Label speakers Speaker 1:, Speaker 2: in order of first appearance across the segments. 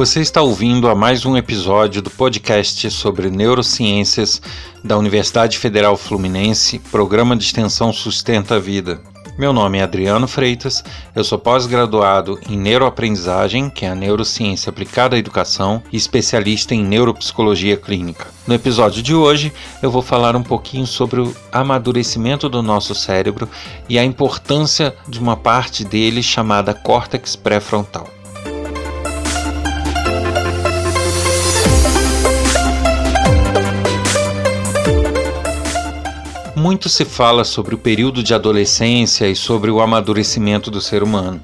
Speaker 1: Você está ouvindo a mais um episódio do podcast sobre neurociências da Universidade Federal Fluminense, Programa de Extensão Sustenta a Vida. Meu nome é Adriano Freitas, eu sou pós-graduado em neuroaprendizagem, que é a neurociência aplicada à educação, e especialista em neuropsicologia clínica. No episódio de hoje, eu vou falar um pouquinho sobre o amadurecimento do nosso cérebro e a importância de uma parte dele chamada córtex pré-frontal. Muito se fala sobre o período de adolescência e sobre o amadurecimento do ser humano.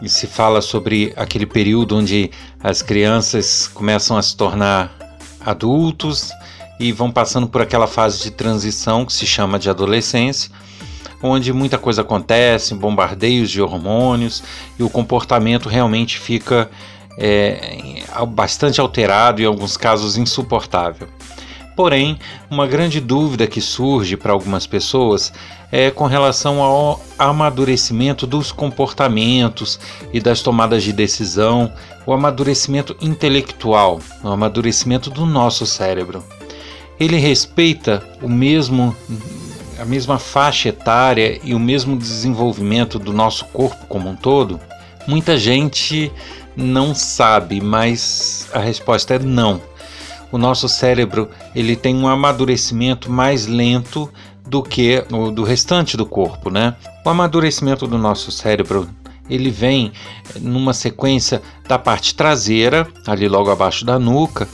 Speaker 1: E se fala sobre aquele período onde as crianças começam a se tornar adultos e vão passando por aquela fase de transição que se chama de adolescência, onde muita coisa acontece, bombardeios de hormônios e o comportamento realmente fica é, bastante alterado em alguns casos, insuportável. Porém, uma grande dúvida que surge para algumas pessoas é com relação ao amadurecimento dos comportamentos e das tomadas de decisão, o amadurecimento intelectual, o amadurecimento do nosso cérebro. Ele respeita o mesmo a mesma faixa etária e o mesmo desenvolvimento do nosso corpo como um todo? Muita gente não sabe, mas a resposta é não o nosso cérebro ele tem um amadurecimento mais lento do que o do restante do corpo, né? O amadurecimento do nosso cérebro ele vem numa sequência da parte traseira, ali logo abaixo da nuca,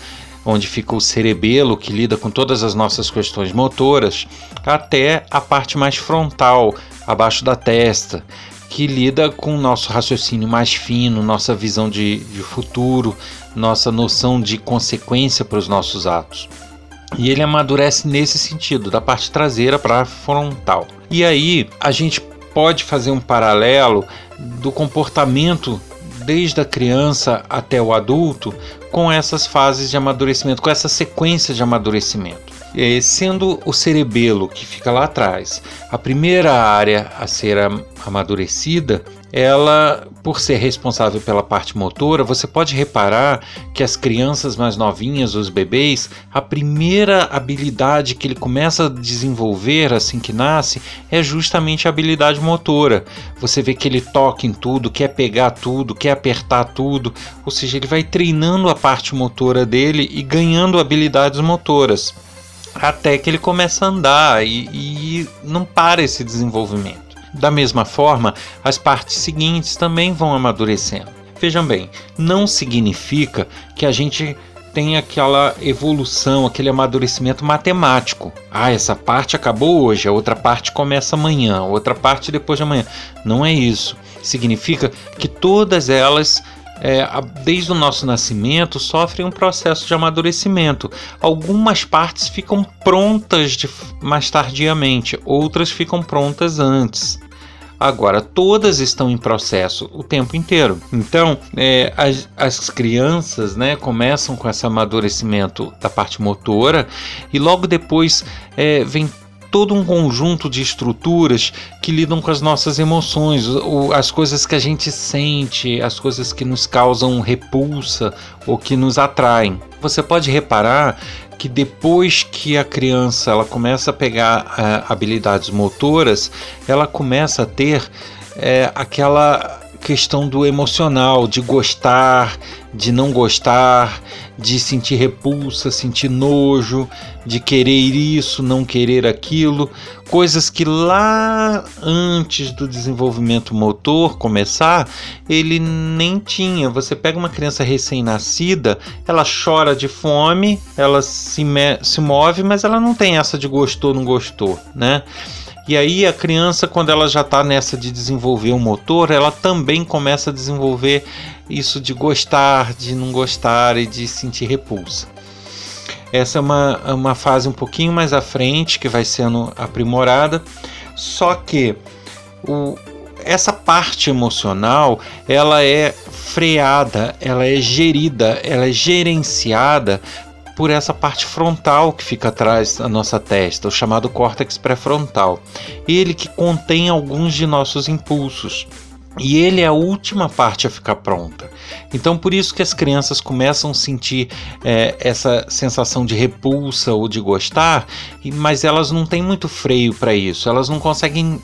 Speaker 1: onde fica o cerebelo que lida com todas as nossas questões motoras, até a parte mais frontal, abaixo da testa, que lida com o nosso raciocínio mais fino, nossa visão de, de futuro, nossa noção de consequência para os nossos atos. E ele amadurece nesse sentido, da parte traseira para a frontal. E aí a gente pode fazer um paralelo do comportamento desde a criança até o adulto com essas fases de amadurecimento, com essa sequência de amadurecimento. É, sendo o cerebelo que fica lá atrás a primeira área a ser amadurecida, ela, por ser responsável pela parte motora, você pode reparar que as crianças mais novinhas, os bebês, a primeira habilidade que ele começa a desenvolver assim que nasce é justamente a habilidade motora. Você vê que ele toca em tudo, quer pegar tudo, quer apertar tudo, ou seja, ele vai treinando a parte motora dele e ganhando habilidades motoras até que ele começa a andar e, e não para esse desenvolvimento. Da mesma forma, as partes seguintes também vão amadurecendo. Vejam bem, não significa que a gente tem aquela evolução, aquele amadurecimento matemático. Ah, essa parte acabou hoje, a outra parte começa amanhã, a outra parte depois de amanhã. Não é isso. Significa que todas elas é, desde o nosso nascimento, sofrem um processo de amadurecimento. Algumas partes ficam prontas de, mais tardiamente, outras ficam prontas antes. Agora, todas estão em processo o tempo inteiro. Então, é, as, as crianças né, começam com esse amadurecimento da parte motora e logo depois é, vem todo um conjunto de estruturas que lidam com as nossas emoções, as coisas que a gente sente, as coisas que nos causam repulsa ou que nos atraem. Você pode reparar que depois que a criança ela começa a pegar uh, habilidades motoras, ela começa a ter uh, aquela questão do emocional, de gostar, de não gostar, de sentir repulsa, sentir nojo, de querer isso, não querer aquilo, coisas que lá antes do desenvolvimento motor começar, ele nem tinha. Você pega uma criança recém-nascida, ela chora de fome, ela se, se move, mas ela não tem essa de gostou, não gostou, né? E aí a criança, quando ela já está nessa de desenvolver o motor, ela também começa a desenvolver isso de gostar, de não gostar e de sentir repulsa. Essa é uma, uma fase um pouquinho mais à frente que vai sendo aprimorada, só que o, essa parte emocional ela é freada, ela é gerida, ela é gerenciada por essa parte frontal que fica atrás da nossa testa, o chamado córtex pré-frontal. Ele que contém alguns de nossos impulsos. E ele é a última parte a ficar pronta. Então, por isso que as crianças começam a sentir é, essa sensação de repulsa ou de gostar, mas elas não têm muito freio para isso, elas não conseguem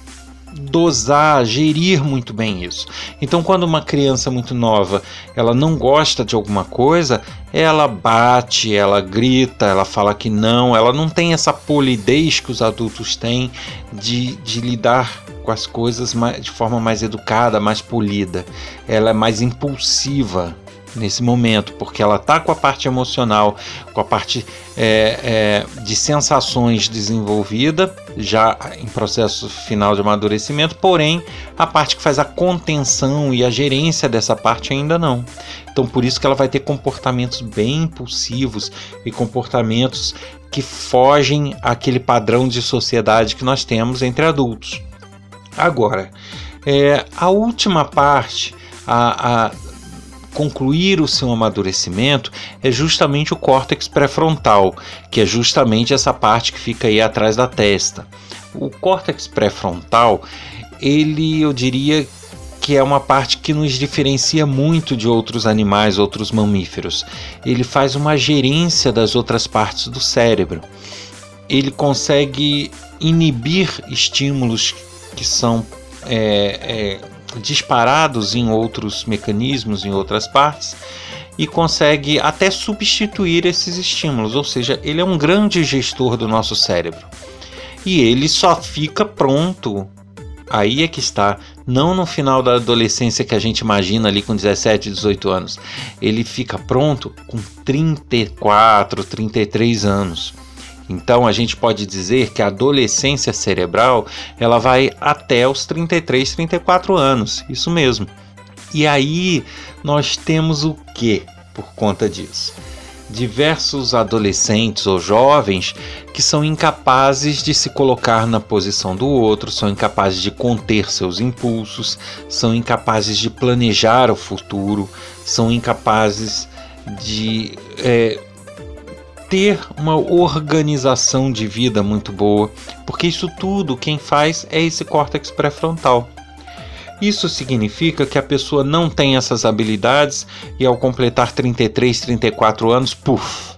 Speaker 1: dosar, gerir muito bem isso. Então, quando uma criança muito nova ela não gosta de alguma coisa, ela bate, ela grita, ela fala que não, ela não tem essa polidez que os adultos têm de, de lidar com as coisas de forma mais educada, mais polida. Ela é mais impulsiva nesse momento, porque ela está com a parte emocional, com a parte é, é, de sensações desenvolvida, já em processo final de amadurecimento, porém a parte que faz a contenção e a gerência dessa parte ainda não. Então por isso que ela vai ter comportamentos bem impulsivos e comportamentos que fogem àquele padrão de sociedade que nós temos entre adultos. Agora, é, a última parte, a, a concluir o seu amadurecimento é justamente o córtex pré-frontal, que é justamente essa parte que fica aí atrás da testa. O córtex pré-frontal, ele eu diria que é uma parte que nos diferencia muito de outros animais, outros mamíferos. Ele faz uma gerência das outras partes do cérebro. Ele consegue inibir estímulos que são é, é, disparados em outros mecanismos, em outras partes, e consegue até substituir esses estímulos, ou seja, ele é um grande gestor do nosso cérebro. E ele só fica pronto, aí é que está, não no final da adolescência que a gente imagina ali com 17, 18 anos. Ele fica pronto com 34, 33 anos. Então a gente pode dizer que a adolescência cerebral ela vai até os 33, 34 anos, isso mesmo. E aí nós temos o que por conta disso? Diversos adolescentes ou jovens que são incapazes de se colocar na posição do outro, são incapazes de conter seus impulsos, são incapazes de planejar o futuro, são incapazes de é, ter uma organização de vida muito boa, porque isso tudo quem faz é esse córtex pré-frontal. Isso significa que a pessoa não tem essas habilidades e ao completar 33, 34 anos, puf,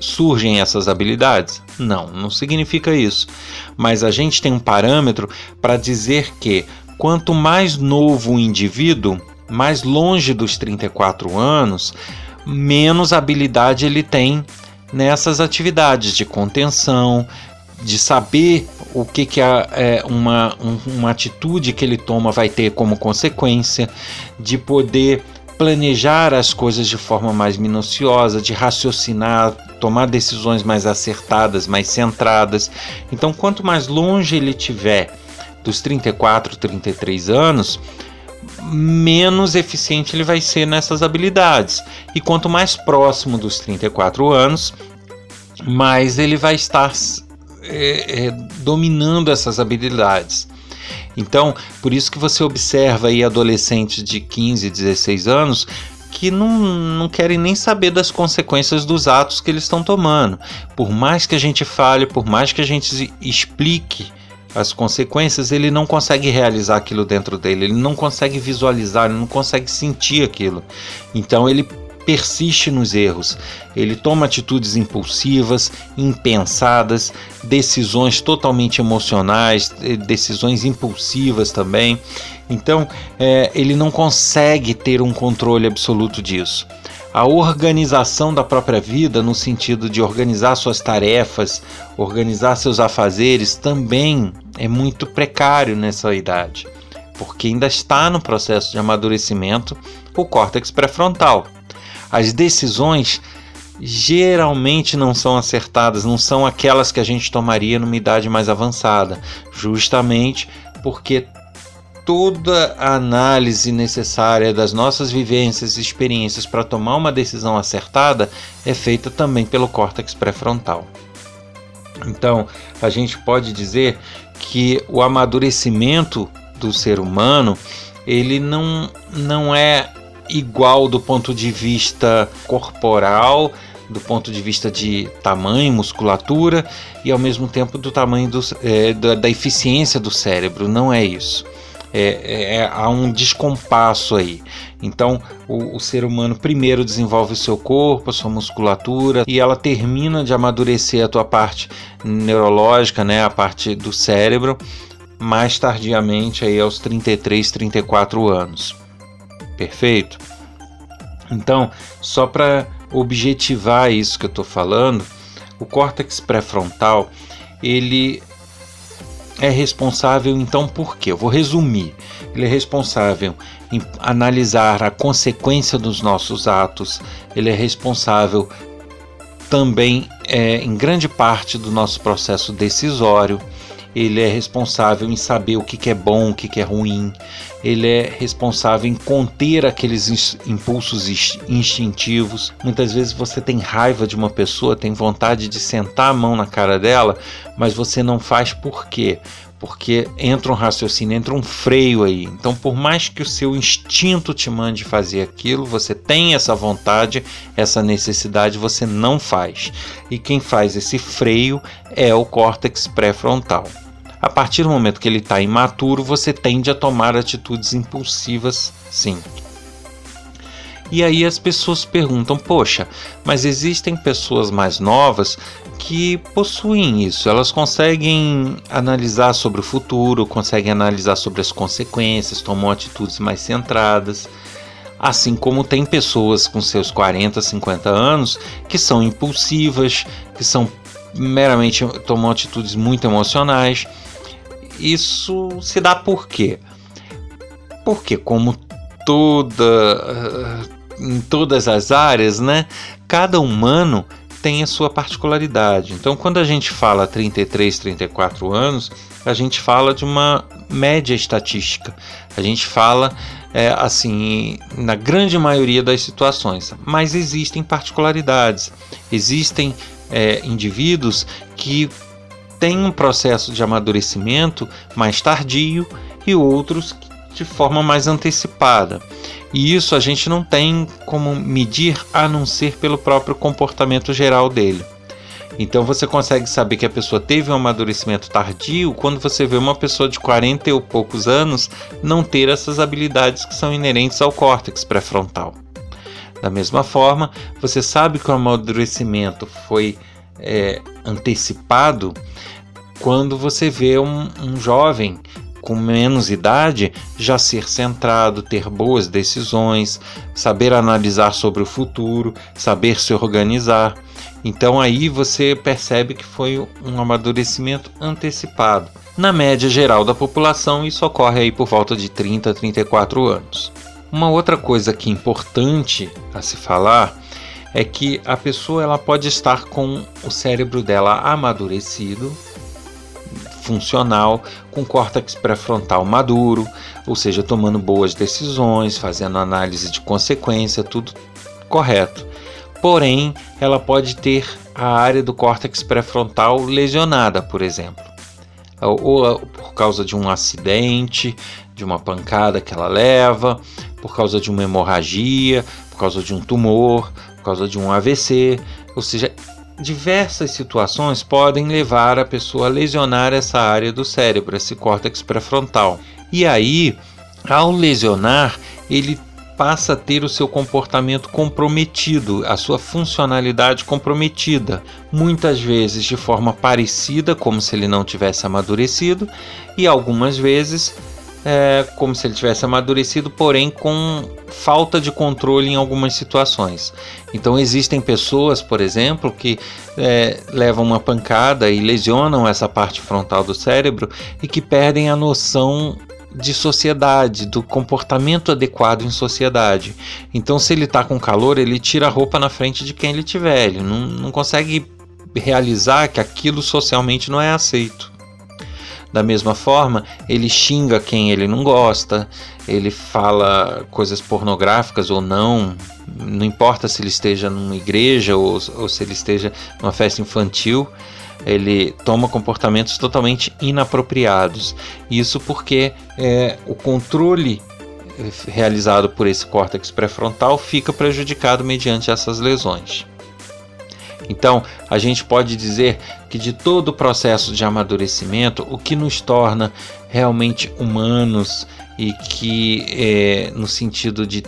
Speaker 1: surgem essas habilidades? Não, não significa isso. Mas a gente tem um parâmetro para dizer que quanto mais novo o indivíduo, mais longe dos 34 anos, menos habilidade ele tem nessas atividades de contenção, de saber o que, que a, é, uma, um, uma atitude que ele toma vai ter como consequência, de poder planejar as coisas de forma mais minuciosa, de raciocinar, tomar decisões mais acertadas, mais centradas. Então, quanto mais longe ele tiver dos 34, 33 anos, menos eficiente ele vai ser nessas habilidades. E quanto mais próximo dos 34 anos, mais ele vai estar é, é, dominando essas habilidades. Então, por isso que você observa aí adolescentes de 15, 16 anos que não, não querem nem saber das consequências dos atos que eles estão tomando. Por mais que a gente fale, por mais que a gente explique as consequências, ele não consegue realizar aquilo dentro dele, ele não consegue visualizar, ele não consegue sentir aquilo. Então ele persiste nos erros. Ele toma atitudes impulsivas, impensadas, decisões totalmente emocionais, eh, decisões impulsivas também. Então, é, ele não consegue ter um controle absoluto disso a organização da própria vida, no sentido de organizar suas tarefas, organizar seus afazeres, também é muito precário nessa idade, porque ainda está no processo de amadurecimento o córtex pré-frontal. As decisões geralmente não são acertadas, não são aquelas que a gente tomaria numa idade mais avançada, justamente porque toda a análise necessária das nossas vivências e experiências para tomar uma decisão acertada é feita também pelo córtex pré-frontal. Então, a gente pode dizer que o amadurecimento do ser humano, ele não, não é igual do ponto de vista corporal, do ponto de vista de tamanho, musculatura e ao mesmo tempo do tamanho do, é, da, da eficiência do cérebro. Não é isso É, é, há um descompasso aí. Então, o, o, ser humano primeiro desenvolve o seu corpo, a sua musculatura, e ela termina de amadurecer a tua parte neurológica, né, a parte do cérebro, mais tardiamente aí aos 33, 34 anos. Perfeito? Então, só para objetivar isso que eu estou falando, o córtex pré-frontal ele é responsável então por quê? Eu vou resumir. Ele é responsável em analisar a consequência dos nossos atos. Ele é responsável também é, em grande parte do nosso processo decisório ele é responsável em saber o que, que é bom, o que, que é ruim, ele é responsável em conter aqueles impulsos instintivos. Muitas vezes você tem raiva de uma pessoa, tem vontade de sentar a mão na cara dela, mas você não faz por quê? Porque entra um raciocínio, entra um freio aí. Então, por mais que o seu instinto te mande fazer aquilo, você tem essa vontade, essa necessidade, você não faz. E quem faz esse freio é o córtex pré-frontal. A partir do momento que ele está imaturo, você tende a tomar atitudes impulsivas, sim. E aí as pessoas perguntam: poxa, mas existem pessoas mais novas que possuem isso, elas conseguem analisar sobre o futuro, conseguem analisar sobre as consequências, tomam atitudes mais centradas. Assim como tem pessoas com seus 40, 50 anos que são impulsivas, que são meramente tomam atitudes muito emocionais isso se dá por quê? Porque como toda em todas as áreas, né, cada humano tem a sua particularidade. Então, quando a gente fala 33, 34 anos, a gente fala de uma média estatística. A gente fala é, assim na grande maioria das situações, mas existem particularidades. Existem é, indivíduos que têm um processo de amadurecimento mais tardio e outros de forma mais antecipada. E isso a gente não tem como medir a não ser pelo próprio comportamento geral dele. Então você consegue saber que a pessoa teve um amadurecimento tardio quando você vê uma pessoa de 40 ou poucos anos não ter essas habilidades que são inerentes ao córtex pré-frontal. Da mesma forma, você sabe que o amadurecimento foi é, antecipado quando você vê um, um jovem com menos idade já ser centrado, ter boas decisões, saber analisar sobre o futuro, saber se organizar. Então aí você percebe que foi um amadurecimento antecipado. Na média geral da população, isso ocorre aí por volta de 30 a 34 anos. Uma outra coisa que é importante a se falar é que a pessoa ela pode estar com o cérebro dela amadurecido, funcional, com córtex pré-frontal maduro, ou seja, tomando boas decisões, fazendo análise de consequência, tudo correto. Porém, ela pode ter a área do córtex pré-frontal lesionada, por exemplo, ou por causa de um acidente, de uma pancada que ela leva, por causa de uma hemorragia, por causa de um tumor, por causa de um AVC, ou seja, diversas situações podem levar a pessoa a lesionar essa área do cérebro, esse córtex pré-frontal. E aí, ao lesionar, ele passa a ter o seu comportamento comprometido, a sua funcionalidade comprometida, muitas vezes de forma parecida, como se ele não tivesse amadurecido, e algumas vezes é, como se ele tivesse amadurecido, porém com falta de controle em algumas situações. Então existem pessoas, por exemplo, que é, levam uma pancada e lesionam essa parte frontal do cérebro e que perdem a noção de sociedade, do comportamento adequado em sociedade. Então, se ele está com calor, ele tira a roupa na frente de quem ele tiver, ele não, não consegue realizar que aquilo socialmente não é aceito. Da mesma forma, ele xinga quem ele não gosta, ele fala coisas pornográficas ou não, não importa se ele esteja numa igreja ou, ou se ele esteja numa festa infantil, ele toma comportamentos totalmente inapropriados. Isso porque é, o controle realizado por esse córtex pré-frontal fica prejudicado mediante essas lesões. Então, a gente pode dizer que de todo o processo de amadurecimento, o que nos torna realmente humanos e que, é, no sentido de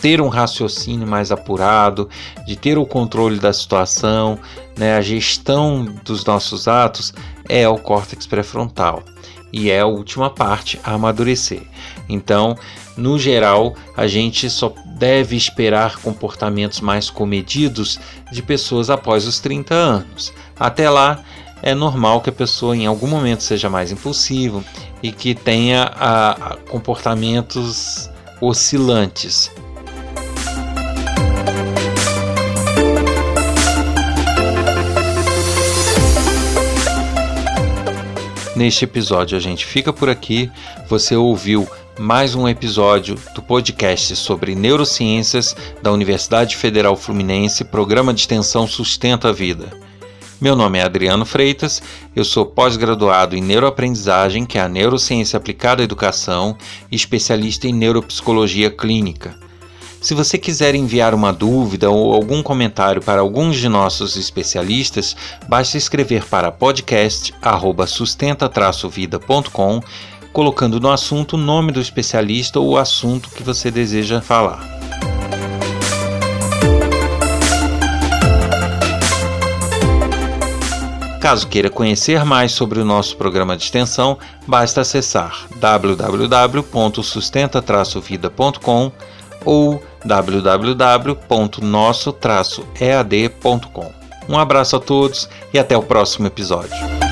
Speaker 1: ter um raciocínio mais apurado, de ter o controle da situação, né, a gestão dos nossos atos, é o córtex pré-frontal e é a última parte a amadurecer. Então, no geral, a gente só deve esperar comportamentos mais comedidos de pessoas após os 30 anos. Até lá, é normal que a pessoa em algum momento seja mais impulsiva e que tenha a, a comportamentos oscilantes. Neste episódio a gente fica por aqui. Você ouviu mais um episódio do podcast sobre neurociências da Universidade Federal Fluminense, programa de extensão Sustenta a Vida. Meu nome é Adriano Freitas, eu sou pós-graduado em neuroaprendizagem, que é a neurociência aplicada à educação, e especialista em neuropsicologia clínica. Se você quiser enviar uma dúvida ou algum comentário para alguns de nossos especialistas, basta escrever para podcast@sustenta-vida.com, colocando no assunto o nome do especialista ou o assunto que você deseja falar. Caso queira conhecer mais sobre o nosso programa de extensão, basta acessar www.sustenta-vida.com ou www.nosso-ead.com. Um abraço a todos e até o próximo episódio.